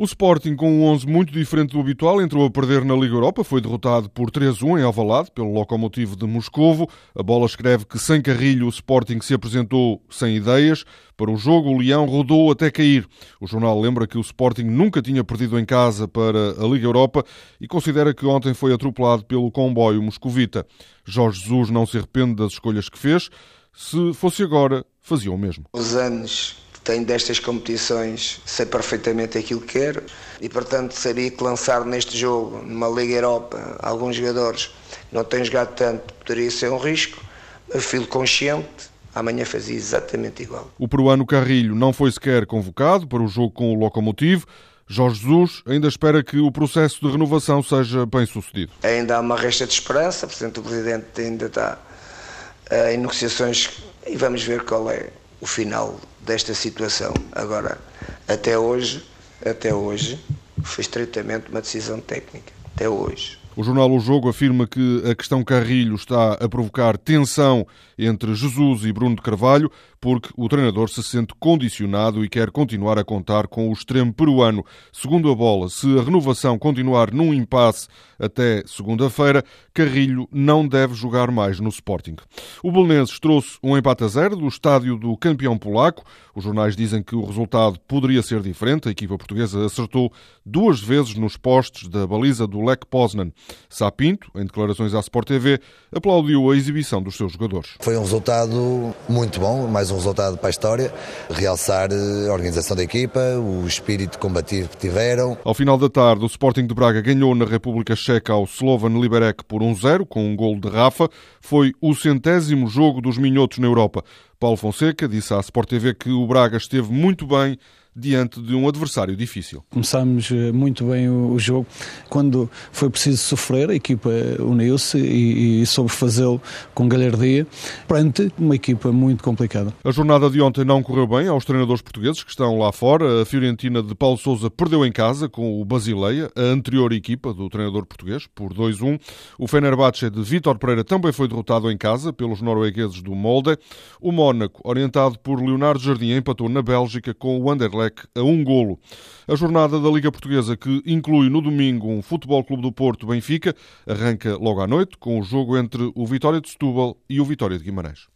O Sporting, com um 11 muito diferente do habitual, entrou a perder na Liga Europa. Foi derrotado por 3-1 em Alvalade, pelo Lokomotiv de Moscovo. A bola escreve que, sem Carrilho, o Sporting se apresentou sem ideias. Para o jogo, o Leão rodou até cair. O jornal lembra que o Sporting nunca tinha perdido em casa para a Liga Europa e considera que ontem foi atropelado pelo comboio moscovita. Jorge Jesus não se arrepende das escolhas que fez. Se fosse agora, fazia o mesmo. Os anos tenho destas competições, sei perfeitamente aquilo que quero e, portanto, sabia que lançar neste jogo, numa Liga Europa, alguns jogadores não têm jogado tanto, poderia ser um risco, mas fui consciente. Amanhã fazia exatamente igual. O peruano Carrilho não foi sequer convocado para o jogo com o Locomotivo. Jorge Jesus ainda espera que o processo de renovação seja bem sucedido. Ainda há uma resta de esperança, portanto, o Presidente ainda está eh, em negociações e vamos ver qual é o final desta situação. Agora, até hoje, até hoje, foi estritamente uma decisão técnica. Até hoje. O jornal O Jogo afirma que a questão Carrilho está a provocar tensão entre Jesus e Bruno de Carvalho, porque o treinador se sente condicionado e quer continuar a contar com o extremo peruano. Segundo a bola, se a renovação continuar num impasse até segunda-feira, Carrilho não deve jogar mais no Sporting. O Belenenses trouxe um empate a zero do estádio do campeão polaco. Os jornais dizem que o resultado poderia ser diferente. A equipa portuguesa acertou duas vezes nos postes da baliza do Lech Poznan. Sapinto, em declarações à Sport TV, aplaudiu a exibição dos seus jogadores. Foi um resultado muito bom, mais um resultado para a história. Realçar eh, a organização da equipa, o espírito combativo que tiveram. Ao final da tarde, o Sporting de Braga ganhou na República Checa ao Slovan Liberec por 1-0, com um gol de Rafa. Foi o centésimo jogo dos minhotos na Europa. Paulo Fonseca disse à Sport TV que o Braga esteve muito bem diante de um adversário difícil. Começámos eh, muito bem o, jogo. Quando foi preciso sofrer, a equipa uniu-se e, e soube fazê-lo com galhardia perante uma equipa muito complicada. A jornada de ontem não correu bem aos treinadores portugueses que estão lá fora. A Fiorentina de Paulo Sousa perdeu em casa com o Basileia, a anterior equipa do treinador português, por 2-1. O Fenerbahçe de Vítor Pereira também foi derrotado em casa pelos noruegueses do Molde. O Mónaco, orientado por Leonardo Jardim, empatou na Bélgica com o Anderlecht a um golo. A jornada da Liga Portuguesa, que inclui no domingo um Futebol Clube do Porto Benfica, arranca logo à noite com o jogo entre o Vitória de Setúbal e o Vitória de Guimarães.